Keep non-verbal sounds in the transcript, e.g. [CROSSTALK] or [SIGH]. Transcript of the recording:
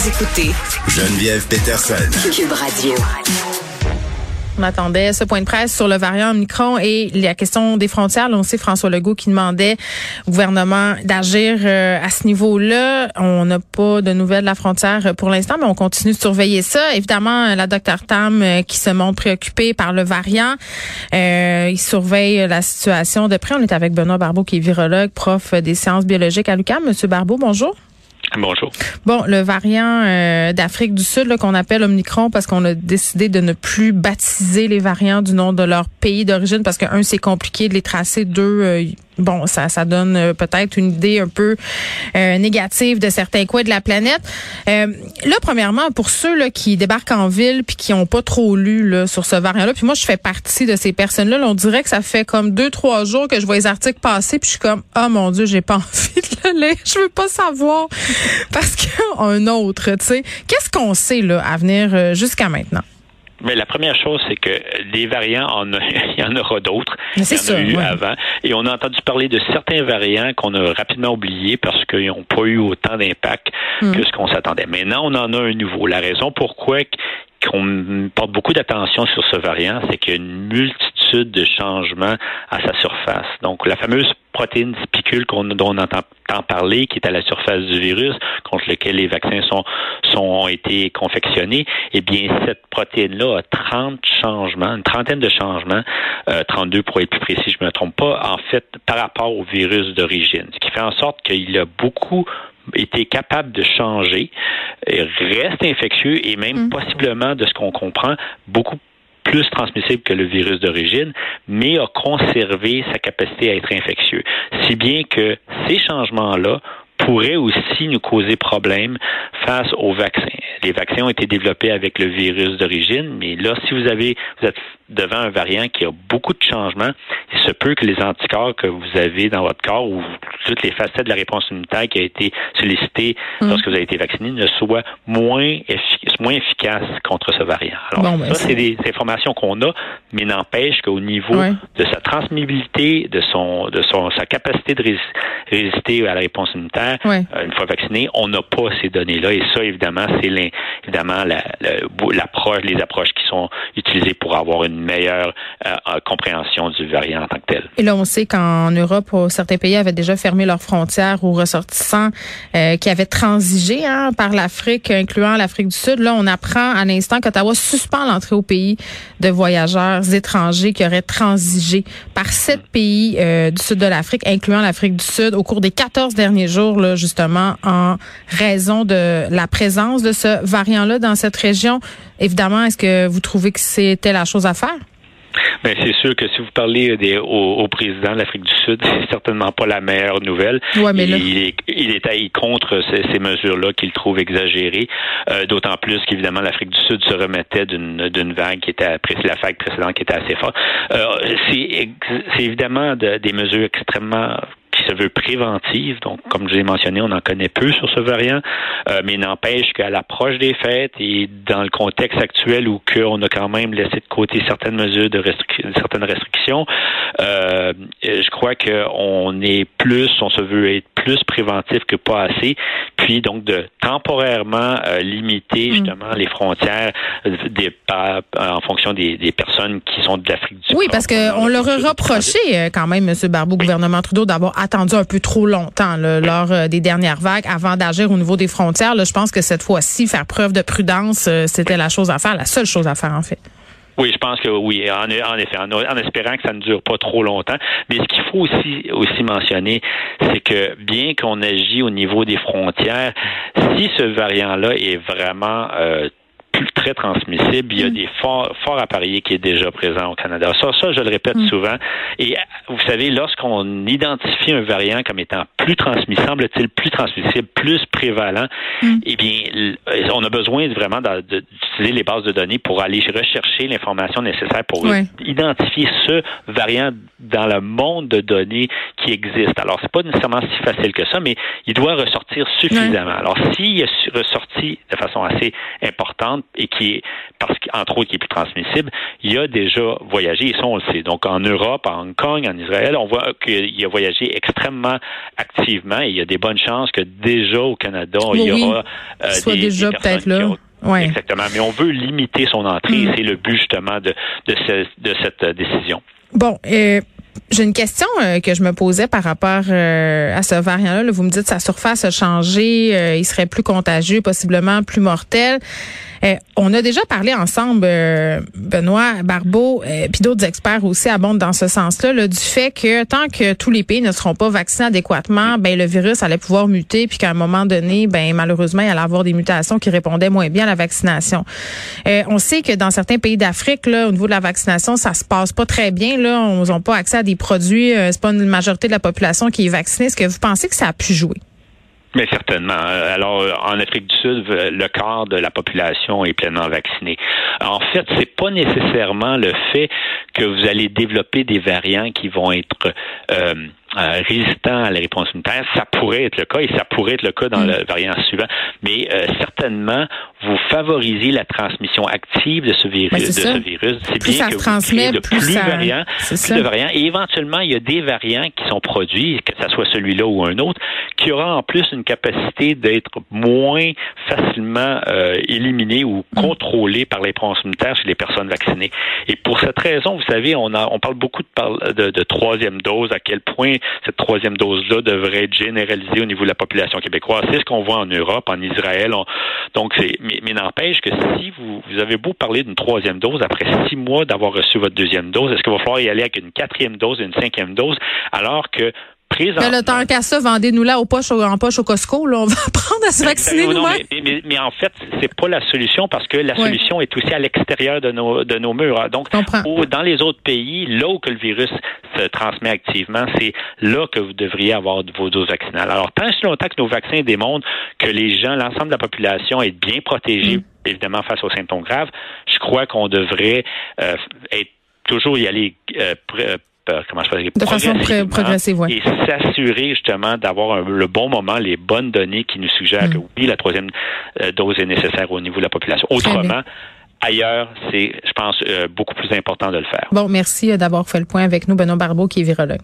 Vous écoutez Geneviève Peterson. Cube Radio. On attendait ce point de presse sur le variant Omicron et la question des frontières. Là, on sait François Legault qui demandait au gouvernement d'agir euh, à ce niveau-là. On n'a pas de nouvelles de la frontière pour l'instant, mais on continue de surveiller ça. Évidemment, la docteur Tam euh, qui se montre préoccupée par le variant. Euh, il surveille la situation de près. On est avec Benoît Barbeau qui est virologue, prof des sciences biologiques à l'UQAM. Monsieur Barbeau, bonjour. Bon, le variant euh, d'Afrique du Sud qu'on appelle Omicron parce qu'on a décidé de ne plus baptiser les variants du nom de leur pays d'origine parce que un c'est compliqué de les tracer, deux euh, bon, ça, ça donne euh, peut-être une idée un peu euh, négative de certains coins de la planète. Euh, là, premièrement, pour ceux là, qui débarquent en ville puis qui ont pas trop lu là, sur ce variant-là, puis moi, je fais partie de ces personnes-là. on dirait que ça fait comme deux, trois jours que je vois les articles passer, puis je suis comme, oh mon Dieu, j'ai pas [LAUGHS] envie de le lire. Je veux pas savoir parce qu'un [LAUGHS] autre, tu sais. Qu'est-ce qu'on sait là à venir jusqu'à maintenant? Mais la première chose, c'est que les variants, [LAUGHS] il y en aura d'autres. Il y en a eu avant. Et on a entendu parler de certains variants qu'on a rapidement oubliés parce qu'ils n'ont pas eu autant d'impact hmm. que ce qu'on s'attendait. Maintenant, on en a un nouveau. La raison pourquoi qu'on porte beaucoup d'attention sur ce variant, c'est qu'il y a une multitude de changements à sa surface. Donc, la fameuse protéine spicule qu'on, dont on entend parler, qui est à la surface du virus, contre lequel les vaccins sont, sont ont été confectionnés, eh bien, cette protéine-là a 30 changements, une trentaine de changements, euh, 32 pour être plus précis, je me trompe pas, en fait, par rapport au virus d'origine. Ce qui fait en sorte qu'il a beaucoup été capable de changer, reste infectieux et même mm. possiblement, de ce qu'on comprend, beaucoup plus transmissible que le virus d'origine, mais a conservé sa capacité à être infectieux. Si bien que ces changements-là pourraient aussi nous causer problème face aux vaccins. Les vaccins ont été développés avec le virus d'origine, mais là, si vous avez, vous êtes devant un variant qui a beaucoup de changements, il se peut que les anticorps que vous avez dans votre corps ou toutes les facettes de la réponse immunitaire qui a été sollicitée mm. lorsque vous avez été vacciné ne soient moins, moins efficaces contre ce variant. Alors, ben, ça, c'est des informations qu'on a, mais n'empêche qu'au niveau de sa transmissibilité, de son, de son, sa capacité de résister à la réponse immunitaire, euh, une fois vacciné, on n'a pas ces données-là. Et ça, évidemment, c'est évidemment l'approche, les approches qui sont utilisées pour avoir une meilleure euh, compréhension du variant en tant que tel. Et là, on sait qu'en Europe, certains pays avaient déjà fermé leurs frontières aux ressortissants euh, qui avaient transigé hein, par l'Afrique, incluant l'Afrique du Sud. Là, on apprend à l'instant qu'Ottawa suspend l'entrée au pays de voyageurs étrangers qui auraient transigé par sept pays euh, du sud de l'Afrique, incluant l'Afrique du Sud, au cours des 14 derniers jours, là, justement, en raison de la présence de ce variant-là dans cette région. Évidemment, est-ce que vous trouvez que c'était la chose à faire? Mais ben, c'est sûr que si vous parlez des, au, président de l'Afrique du Sud, c'est certainement pas la meilleure nouvelle. mais il, est, il est contre ces, mesures-là qu'il trouve exagérées. Euh, d'autant plus qu'évidemment l'Afrique du Sud se remettait d'une vague qui était la vague précédente qui était assez forte. Euh, c'est évidemment des mesures extrêmement se veut préventive. Donc, comme je l'ai mentionné, on en connaît peu sur ce variant, euh, mais n'empêche qu'à l'approche des fêtes et dans le contexte actuel où on a quand même laissé de côté certaines mesures de certaines restrictions, euh, je crois qu'on est plus, on se veut être plus préventif que pas assez, puis donc de temporairement euh, limiter mm. justement les frontières des, en fonction des, personnes qui sont de l'Afrique du Sud. Oui, parce qu'on leur a reproché quand même, M. Barbeau, gouvernement Trudeau, d'avoir attendu un peu trop longtemps lors euh, des dernières vagues avant d'agir au niveau des frontières. je pense que cette fois-ci, faire preuve de prudence, euh, c'était la chose à faire, la seule chose à faire en fait. Oui, je pense que oui, en, effet, en, espérant que ça ne dure pas trop longtemps. Mais ce qu'il faut aussi, aussi mentionner, c'est que bien qu'on agit au niveau des frontières, si ce variant-là est vraiment euh, très transmissible. Il y a mm. des forts, forts appareils qui est déjà présent au Canada. Ça, ça, je le répète mm. souvent. Et vous savez, lorsqu'on identifie un variant comme étant plus transmissible, semble-t-il plus transmissible, plus prévalent, mm. eh bien, on a besoin vraiment d'utiliser les bases de données pour aller rechercher l'information nécessaire pour identifier ce variant dans le monde de données qui existe. Alors, c'est pas nécessairement si facile que ça, mais il doit ressortir suffisamment. Alors, s'il est ressorti de façon assez importante et qui est, parce qu'entre autres, qui est plus transmissible, il a déjà voyagé, et ça, on le sait. Donc, en Europe, en Hong Kong, en Israël, on voit qu'il a voyagé extrêmement activement et il y a des bonnes chances que déjà au Canada, il y aura euh, soit des, déjà peut-être là. Exactement. Mais on veut limiter son entrée. Mm. C'est le but justement de, de, de cette décision. Bon, euh, j'ai une question euh, que je me posais par rapport euh, à ce variant-là. Vous me dites sa surface a changé, euh, il serait plus contagieux, possiblement plus mortel. Euh, on a déjà parlé ensemble, euh, Benoît Barbeau, euh, puis d'autres experts aussi abondent dans ce sens-là, du fait que tant que tous les pays ne seront pas vaccinés adéquatement, ben le virus allait pouvoir muter, puis qu'à un moment donné, ben malheureusement, il allait avoir des mutations qui répondaient moins bien à la vaccination. on sait que dans certains pays d'Afrique, là, au niveau de la vaccination, ça se passe pas très bien. Là, on n'a pas accès à des produits. c'est pas une majorité de la population qui est vaccinée. Est-ce que vous pensez que ça a pu jouer? Mais certainement. Alors, en Afrique du Sud, le quart de la population est pleinement vaccinée. En fait, c'est pas nécessairement le fait que vous allez développer des variants qui vont être euh, euh, résistant à la réponse immunitaire, ça pourrait être le cas et ça pourrait être le cas dans mm. le variant suivant. Mais euh, certainement, vous favorisez la transmission active de ce virus. Ben, de ce virus. C'est bien que vous de plus, variants, plus de variants. Et éventuellement, il y a des variants qui sont produits, que ce soit celui-là ou un autre, qui aura en plus une capacité d'être moins facilement euh, éliminé ou mm. contrôlé par les réponse immunitaire chez les personnes vaccinées. Et pour cette raison, vous savez, on, a, on parle beaucoup de, de, de troisième dose, à quel point cette troisième dose-là devrait être généralisée au niveau de la population québécoise. C'est ce qu'on voit en Europe, en Israël. donc, c'est, mais, n'empêche que si vous, vous avez beau parler d'une troisième dose après six mois d'avoir reçu votre deuxième dose, est-ce qu'il va falloir y aller avec une quatrième dose une cinquième dose alors que mais le temps qu'à ça, vendez-nous là au poche, en poche au Costco. Là, on va [LAUGHS] apprendre à se vacciner nous mais, mais, en fait, c'est pas la solution parce que la solution est aussi à l'extérieur de nos, de nos murs. Donc, dans les autres pays, là où que le virus se transmet activement, c'est là que vous devriez avoir vos doses vaccinales. Alors, tant si longtemps que nos vaccins démontrent que les gens, l'ensemble de la population est bien protégée, mm. évidemment, face aux symptômes graves, je crois qu'on devrait euh, être toujours y aller euh, comment je de façon progressive, Et s'assurer justement d'avoir le bon moment, les bonnes données qui nous suggèrent mm. que oui, la troisième euh, dose est nécessaire au niveau de la population. Autrement, ailleurs, c'est, je pense, euh, beaucoup plus important de le faire. Bon, merci d'avoir fait le point avec nous, Benoît Barbeau, qui est virologue.